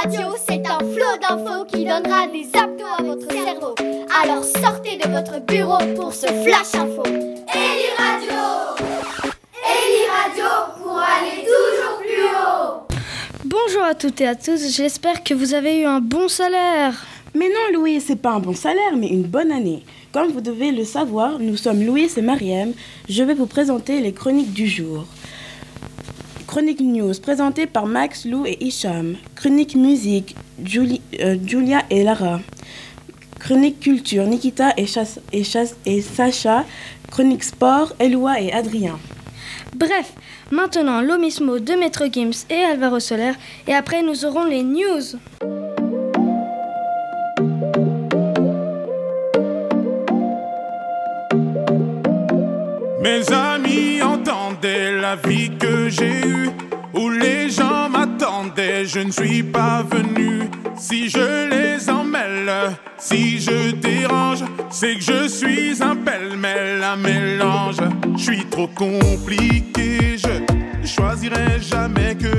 Radio, c'est un flot d'infos qui donnera des abdos à votre cerveau. Alors sortez de votre bureau pour ce flash info. Eli Radio Eli Radio pour aller toujours plus haut Bonjour à toutes et à tous, j'espère que vous avez eu un bon salaire. Mais non, Louis, c'est pas un bon salaire, mais une bonne année. Comme vous devez le savoir, nous sommes Louis et Mariam. Je vais vous présenter les chroniques du jour. Chronique News, présentée par Max, Lou et Hicham. Chronique Musique, Julie- euh, Julia et Lara. Chronique Culture, Nikita et, Chas- et, Chas- et Sacha. Chronique Sport, Eloi et Adrien. Bref, maintenant l'omismo de Maître Gims et Alvaro Soler, et après nous aurons les news. Mes amis entendaient la vie j'ai eue, où les gens m'attendaient, je ne suis pas venu. Si je les emmêle, si je dérange, c'est que je suis un pêle-mêle, un mélange. Je suis trop compliqué, je choisirai jamais que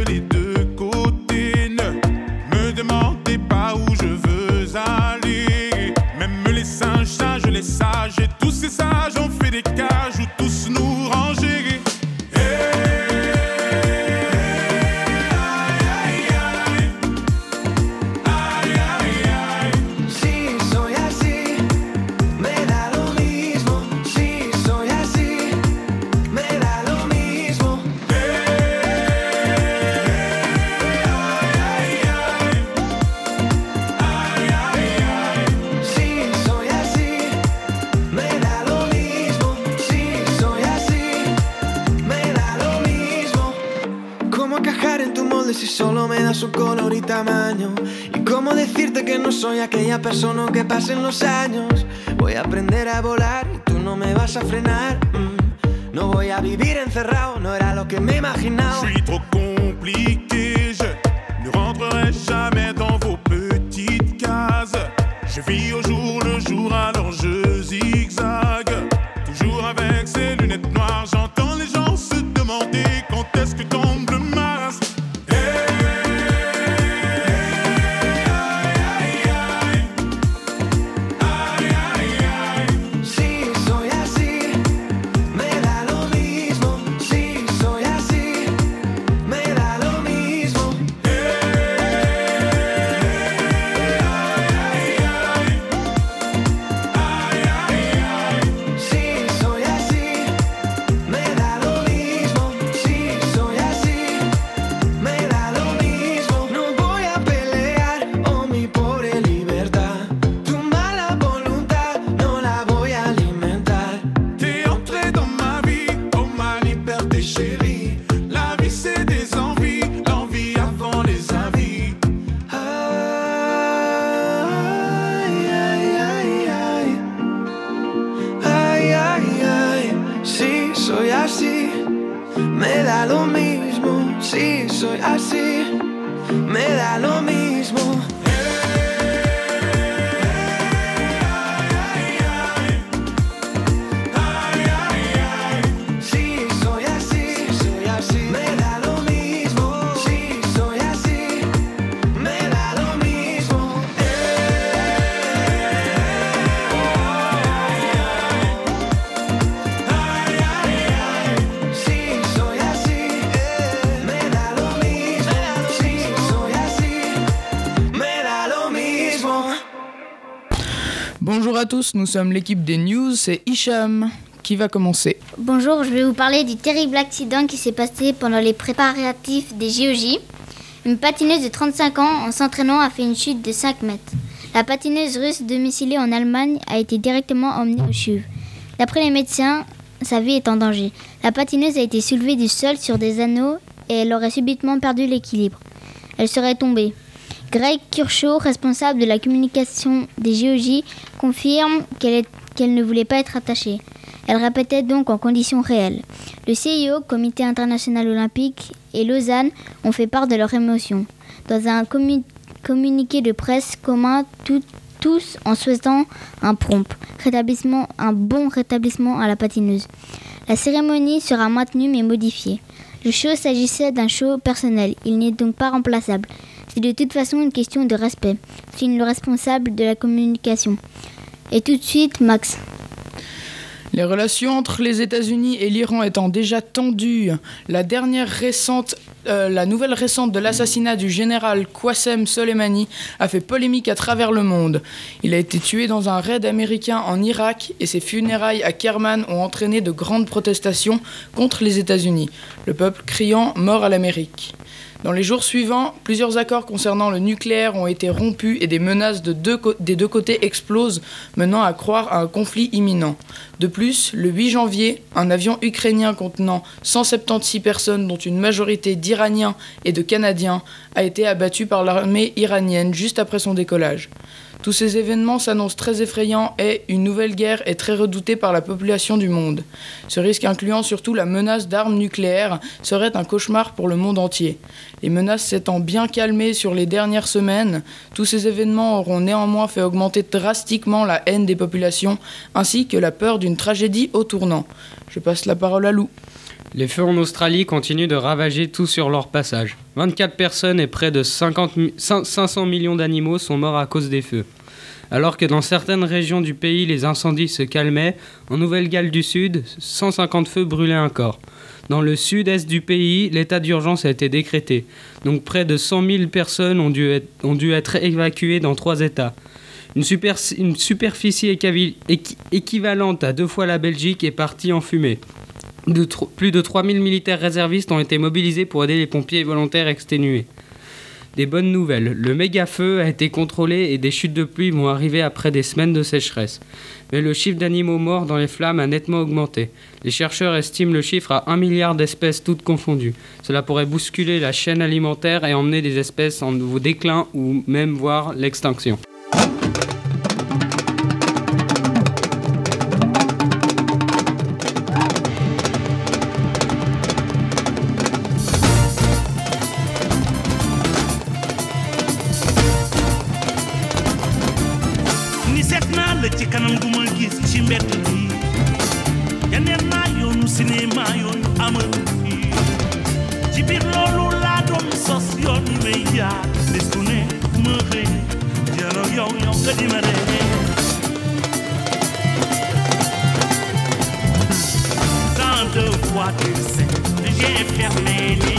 tamaño? ¿Y cómo decirte que no soy aquella persona que pasen los años? Voy a aprender a volar y tú no me vas a frenar. mm. No voy a vivir encerrado, no era lo que me imaginaba. Compliqué, me da lo mismo. Si soy así, me da lo mismo. Bonjour à tous, nous sommes l'équipe des news, c'est Hicham qui va commencer. Bonjour, je vais vous parler du terrible accident qui s'est passé pendant les préparatifs des JOJ. Une patineuse de 35 ans, en s'entraînant, a fait une chute de 5 mètres. La patineuse russe domiciliée en Allemagne a été directement emmenée au CHUV. D'après les médecins, sa vie est en danger. La patineuse a été soulevée du sol sur des anneaux et elle aurait subitement perdu l'équilibre. Elle serait tombée. Greg Kirchhoff, responsable de la communication des JOJ, confirme qu'elle ne voulait pas être attachée. Elle répétait donc en conditions réelles. Le CIO, Comité international olympique, et Lausanne ont fait part de leur émotion. Dans un commu- communiqué de presse commun, tous en souhaitant un prompt un bon rétablissement à la patineuse. La cérémonie sera maintenue mais modifiée. Le show s'agissait d'un show personnel, il n'est donc pas remplaçable. C'est de toute façon une question de respect, signe le responsable de la communication. Et tout de suite, Max. Les relations entre les États-Unis et l'Iran étant déjà tendues, la dernière récente, euh, la nouvelle récente de l'assassinat du général Qasem Soleimani a fait polémique à travers le monde. Il a été tué dans un raid américain en Irak et ses funérailles à Kerman ont entraîné de grandes protestations contre les États-Unis, le peuple criant mort à l'Amérique. Dans les jours suivants, plusieurs accords concernant le nucléaire ont été rompus et des menaces des deux côtés explosent, menant à croire à un conflit imminent. De plus, le 8 janvier, un avion ukrainien contenant 176 personnes, dont une majorité d'Iraniens et de Canadiens, a été abattu par l'armée iranienne juste après son décollage. Tous ces événements s'annoncent très effrayants et une nouvelle guerre est très redoutée par la population du monde. Ce risque incluant surtout la menace d'armes nucléaires serait un cauchemar pour le monde entier. Les menaces s'étant bien calmées sur les dernières semaines, tous ces événements auront néanmoins fait augmenter drastiquement la haine des populations ainsi que la peur d'une tragédie au tournant. Je passe la parole à Lou. Les feux en Australie continuent de ravager tout sur leur passage. 24 personnes et près de 50 mi- cin- 500 millions d'animaux sont morts à cause des feux. Alors que dans certaines régions du pays les incendies se calmaient, en Nouvelle-Galles du Sud, 150 feux brûlaient encore. Dans le sud-est du pays, l'état d'urgence a été décrété. Donc près de 100 000 personnes ont dû être, évacuées dans trois États. Une, super- une superficie équivalente à deux fois la Belgique est partie en fumée. Plus de 3000 militaires réservistes ont été mobilisés pour aider les pompiers volontaires exténués. Des bonnes nouvelles, le méga feu a été contrôlé et des chutes de pluie vont arriver après des semaines de sécheresse. Mais le chiffre d'animaux morts dans les flammes a nettement augmenté. Les chercheurs estiment le chiffre à 1 milliard d'espèces toutes confondues. Cela pourrait bousculer la chaîne alimentaire et emmener des espèces en nouveau déclin ou même voir l'extinction. J'ai fermé les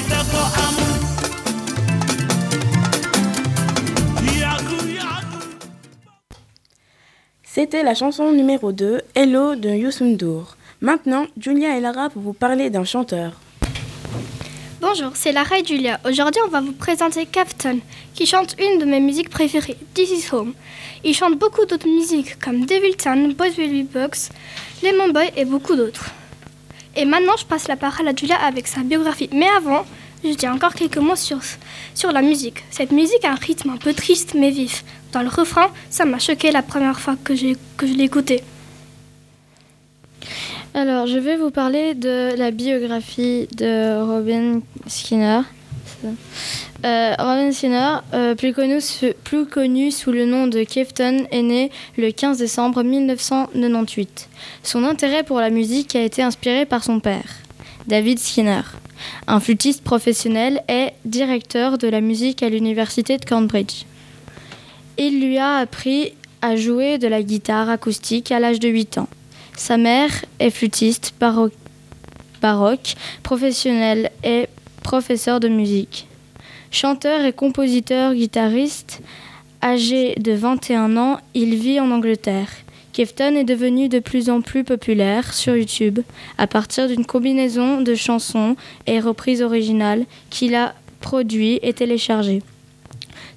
C'était la chanson numéro 2, Hello de Youssou N'Dour. Maintenant, Julia et Lara pour vous parler d'un chanteur. Bonjour, c'est Lara et Julia. Aujourd'hui, on va vous présenter Captain, qui chante une de mes musiques préférées, This Is Home. Il chante beaucoup d'autres musiques comme Devil Town, Boys Will Be Box, Lemon Boy et beaucoup d'autres. Et maintenant, je passe la parole à Julia avec sa biographie. Mais avant, je dis encore quelques mots sur, sur la musique. Cette musique a un rythme un peu triste mais vif. Dans le refrain, ça m'a choqué la première fois que, que je l'ai écouté. Alors, je vais vous parler de la biographie de Robin Skinner. Euh, Robin Skinner, euh, plus, connu, plus connu sous le nom de Kefton, est né le 15 décembre 1998. Son intérêt pour la musique a été inspiré par son père, David Skinner, un flûtiste professionnel et directeur de la musique à l'université de Cambridge. Il lui a appris à jouer de la guitare acoustique à l'âge de 8 ans. Sa mère est flûtiste baroque, baroque professionnelle et professeur de musique. Chanteur et compositeur guitariste, âgé de 21 ans, il vit en Angleterre. Kefton est devenu de plus en plus populaire sur YouTube à partir d'une combinaison de chansons et reprises originales qu'il a produit et téléchargées.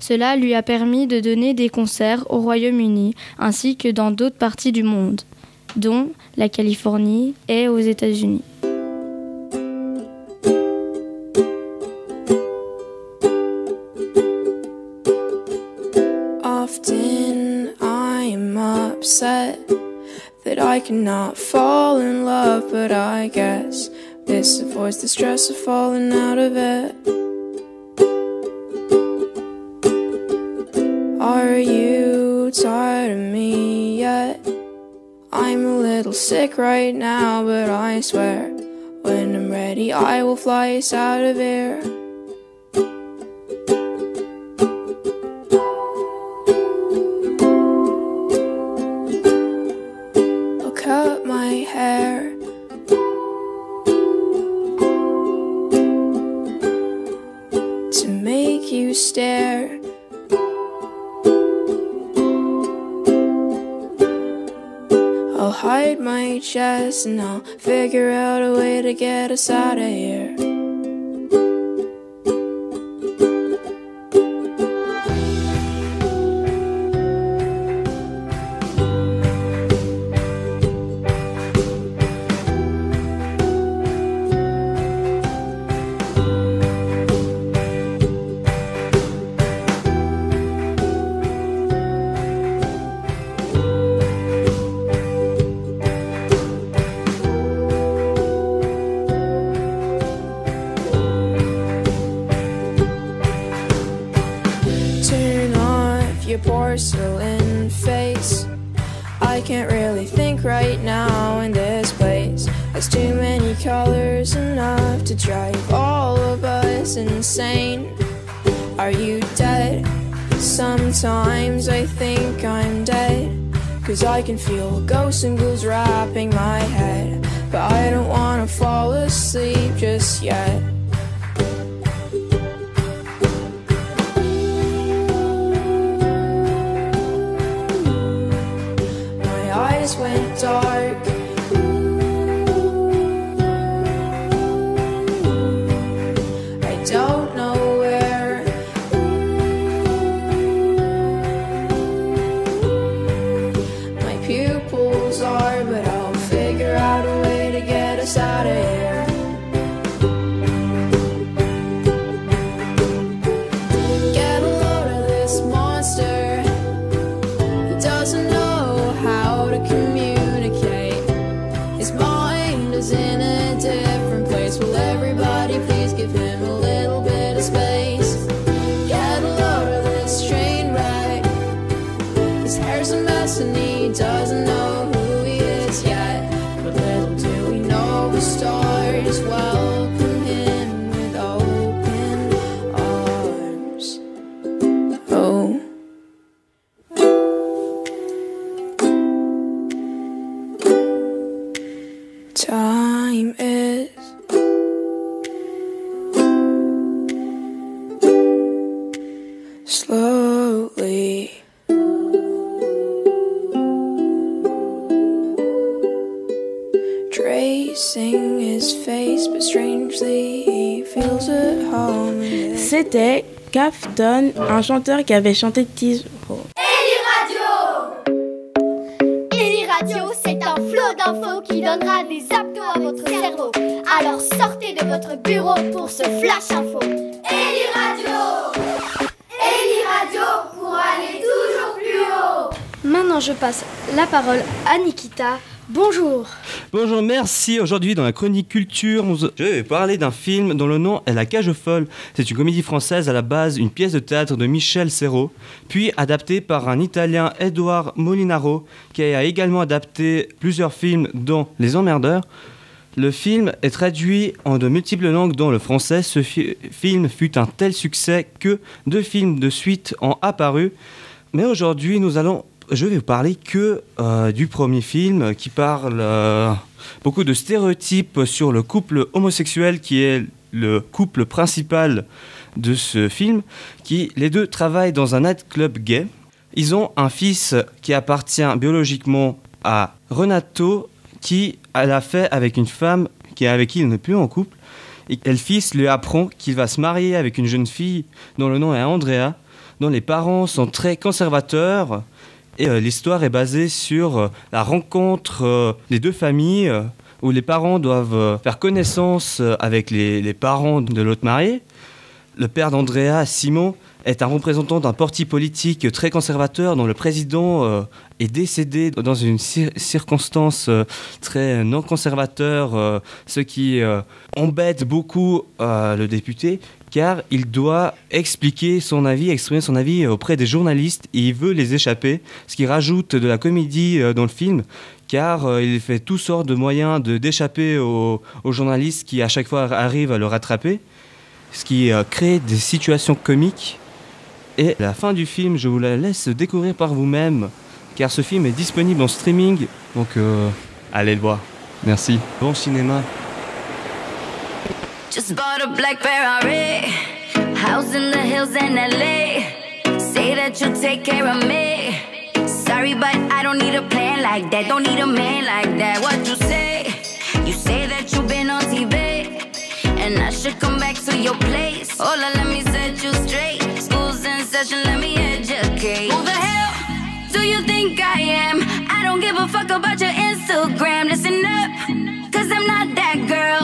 Cela lui a permis de donner des concerts au Royaume-Uni ainsi que dans d'autres parties du monde dont la Californie et aux États-Unis. That I cannot fall in love, but I guess this avoids the stress of falling out of it. Are you tired of me yet? I'm a little sick right now, but I swear when I'm ready, I will fly us out of here. And I'll figure out a way to get us out of here. Cause I can feel ghosts and ghouls wrapping my head. But I don't wanna fall asleep just yet. My eyes went dark. Well. Cafton, un chanteur qui avait chanté Tease Eli Radio Eli Radio, c'est un flot d'infos qui donnera des abdos à votre cerveau. Alors sortez de votre bureau pour ce flash info. Eli Radio Eli Radio pour aller toujours plus haut. Maintenant, je passe la parole à Nikita. Bonjour. Bonjour, merci. Aujourd'hui, dans la chronique culture, je vais parler d'un film dont le nom est La Cage folle. C'est une comédie française à la base, une pièce de théâtre de Michel Serrault, puis adaptée par un Italien, Edouard Molinaro, qui a également adapté plusieurs films, dont Les Emmerdeurs. Le film est traduit en de multiples langues, dont le français. Ce fi- film fut un tel succès que deux films de suite ont apparu. Mais aujourd'hui, nous allons, je vais vous parler que euh, du premier film qui parle euh, beaucoup de stéréotypes sur le couple homosexuel qui est le couple principal de ce film. Qui les deux travaillent dans un nightclub gay. Ils ont un fils qui appartient biologiquement à Renato, qui elle a fait avec une femme qui avec qui il n'est plus en couple. Et le fils lui apprend qu'il va se marier avec une jeune fille dont le nom est Andrea, dont les parents sont très conservateurs. Et euh, l'histoire est basée sur euh, la rencontre euh, des deux familles où les parents doivent faire connaissance avec les, parents de l'autre marié. Le père d'Andrea, Simon, est un représentant d'un parti politique très conservateur dont le président est décédé dans une cir- circonstance très non conservateur, ce qui embête beaucoup le député, car il doit expliquer son avis, exprimer son avis auprès des journalistes, et il veut les échapper, ce qui rajoute de la comédie euh, dans le film, car euh, il fait toutes sortes de moyens de- d'échapper aux, journalistes qui à chaque fois arrivent à le rattraper, ce qui euh, crée des situations comiques. Et la fin du film, je vous la laisse découvrir par vous-même, car ce film est disponible en streaming, donc allez le voir. Merci. Bon cinéma. Just bought a black Ferrari, house in the hills in LA. Say that you'll take care of me. Sorry, but I don't need a plan like that. Don't need a man like that. What you say? You say that you've been on TV, and I should come back to your place. Hola, let me set you straight. School's in session, let me educate. Who the hell do you think I am? I don't give a fuck about your Instagram. Listen up, cause I'm not that girl.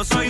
pero soy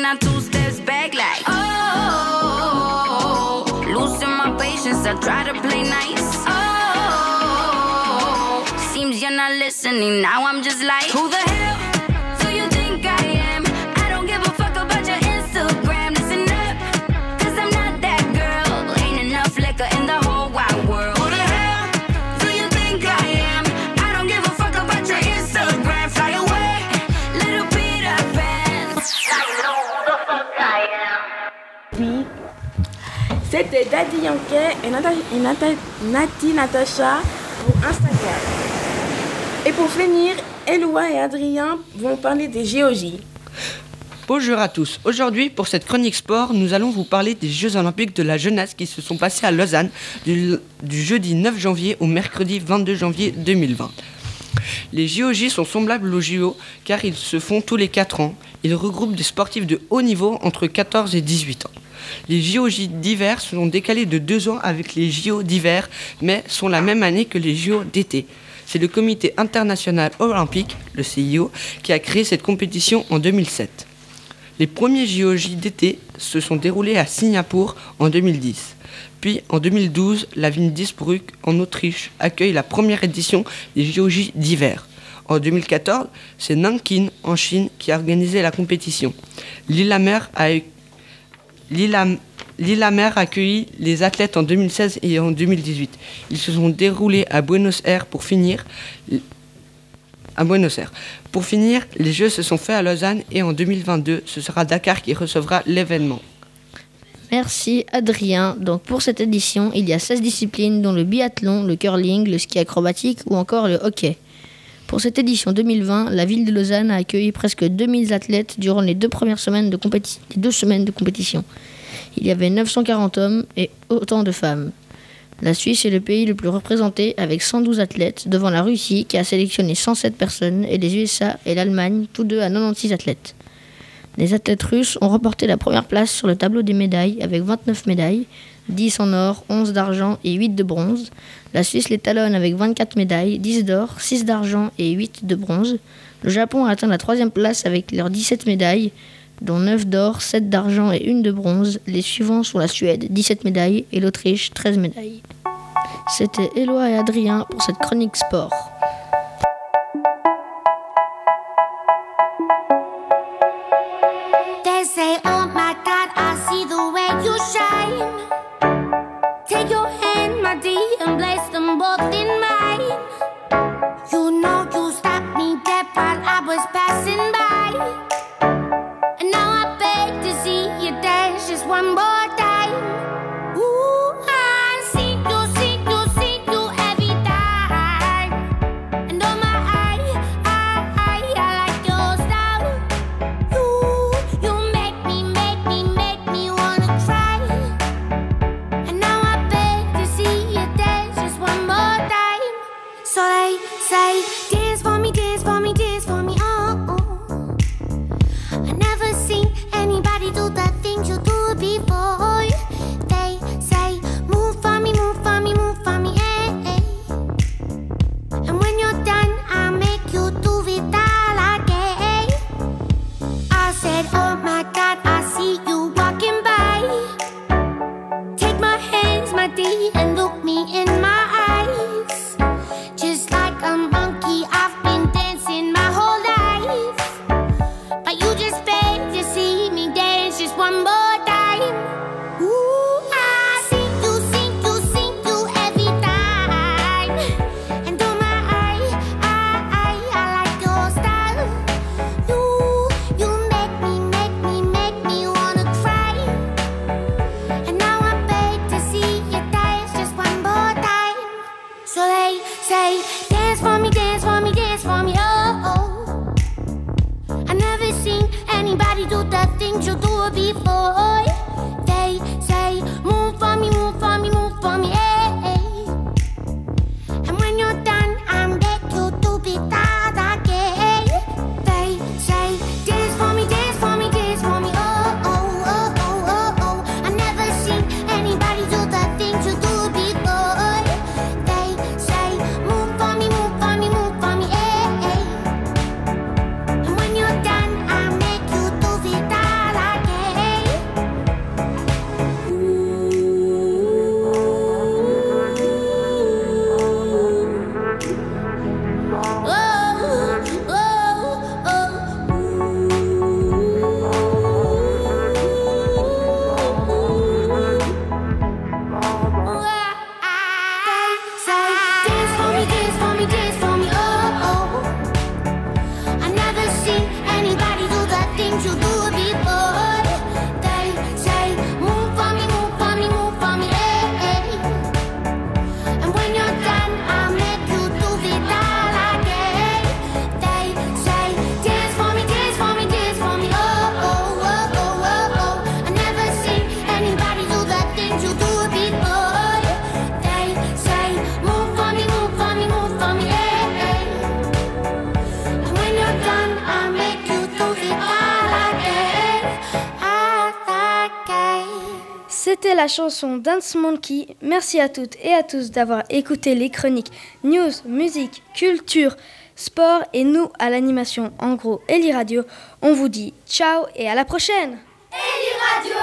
And not two steps back, like oh. Losing my patience, I try to play nice. Oh, seems you're not listening. Now I'm just like, who the hell C'était Daddy Yankee et, Nati Natacha pour Instagram. Et pour finir, Eloi et Adrien vont parler des géologies. Bonjour à tous. Aujourd'hui, pour cette chronique sport, nous allons vous parler des Jeux Olympiques de la jeunesse qui se sont passés à Lausanne du, du jeudi 9 janvier au mercredi 22 janvier 2020. Les JOJ sont semblables aux JO car ils se font tous les 4 ans. Ils regroupent des sportifs de haut niveau entre 14 et 18 ans. Les JOJ d'hiver sont décalés de 2 ans avec les JO d'hiver, mais sont la même année que les JO d'été. C'est le Comité international olympique, le CIO, qui a créé cette compétition en 2007. Les premiers JOJ d'été se sont déroulés à Singapour en 2010. Puis en 2012, la ville d'Innsbruck en Autriche accueille la première édition des JOJ d'hiver. En 2014, c'est Nankin en Chine qui a organisé la compétition. Lillehammer a, Lilleham- Lillehammer a accueilli les athlètes en 2016 et en 2018. Ils se sont déroulés à Buenos Aires pour finir à Buenos Aires. Pour finir, les Jeux se sont faits à Lausanne et en 2022, ce sera Dakar qui recevra l'événement. Merci Adrien. Donc pour cette édition, il y a 16 disciplines dont le biathlon, le curling, le ski acrobatique ou encore le hockey. Pour cette édition 2020, la ville de Lausanne a accueilli presque 2000 athlètes durant les deux premières semaines de, compéti- les deux semaines de compétition. Il y avait 940 hommes et autant de femmes. La Suisse est le pays le plus représenté avec 112 athlètes devant la Russie qui a sélectionné 107 personnes et les USA et l'Allemagne, tous deux à 96 athlètes. Les athlètes russes ont remporté la première place sur le tableau des médailles avec 29 médailles, 10 en or, 11 d'argent et 8 de bronze. La Suisse les talonne avec 24 médailles, 10 d'or, 6 d'argent et 8 de bronze. Le Japon a atteint la troisième place avec leurs 17 médailles, dont 9 d'or, 7 d'argent et 1 de bronze. Les suivants sont la Suède, 17 médailles, et l'Autriche, 13 médailles. C'était Éloi et Adrien pour cette chronique sport. La chanson Dance Monkey. Merci à toutes et à tous d'avoir écouté les chroniques news, musique, culture, sport et nous à l'animation en gros Eli Radio. On vous dit ciao et à la prochaine. Eli Radio.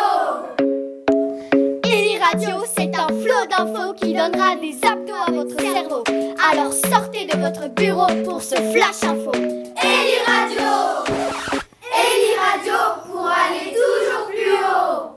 Eli Radio, c'est un flot d'infos qui donnera des abdos à votre cerveau. Alors sortez de votre bureau pour ce flash info. Eli Radio. Eli Radio pour aller toujours plus haut.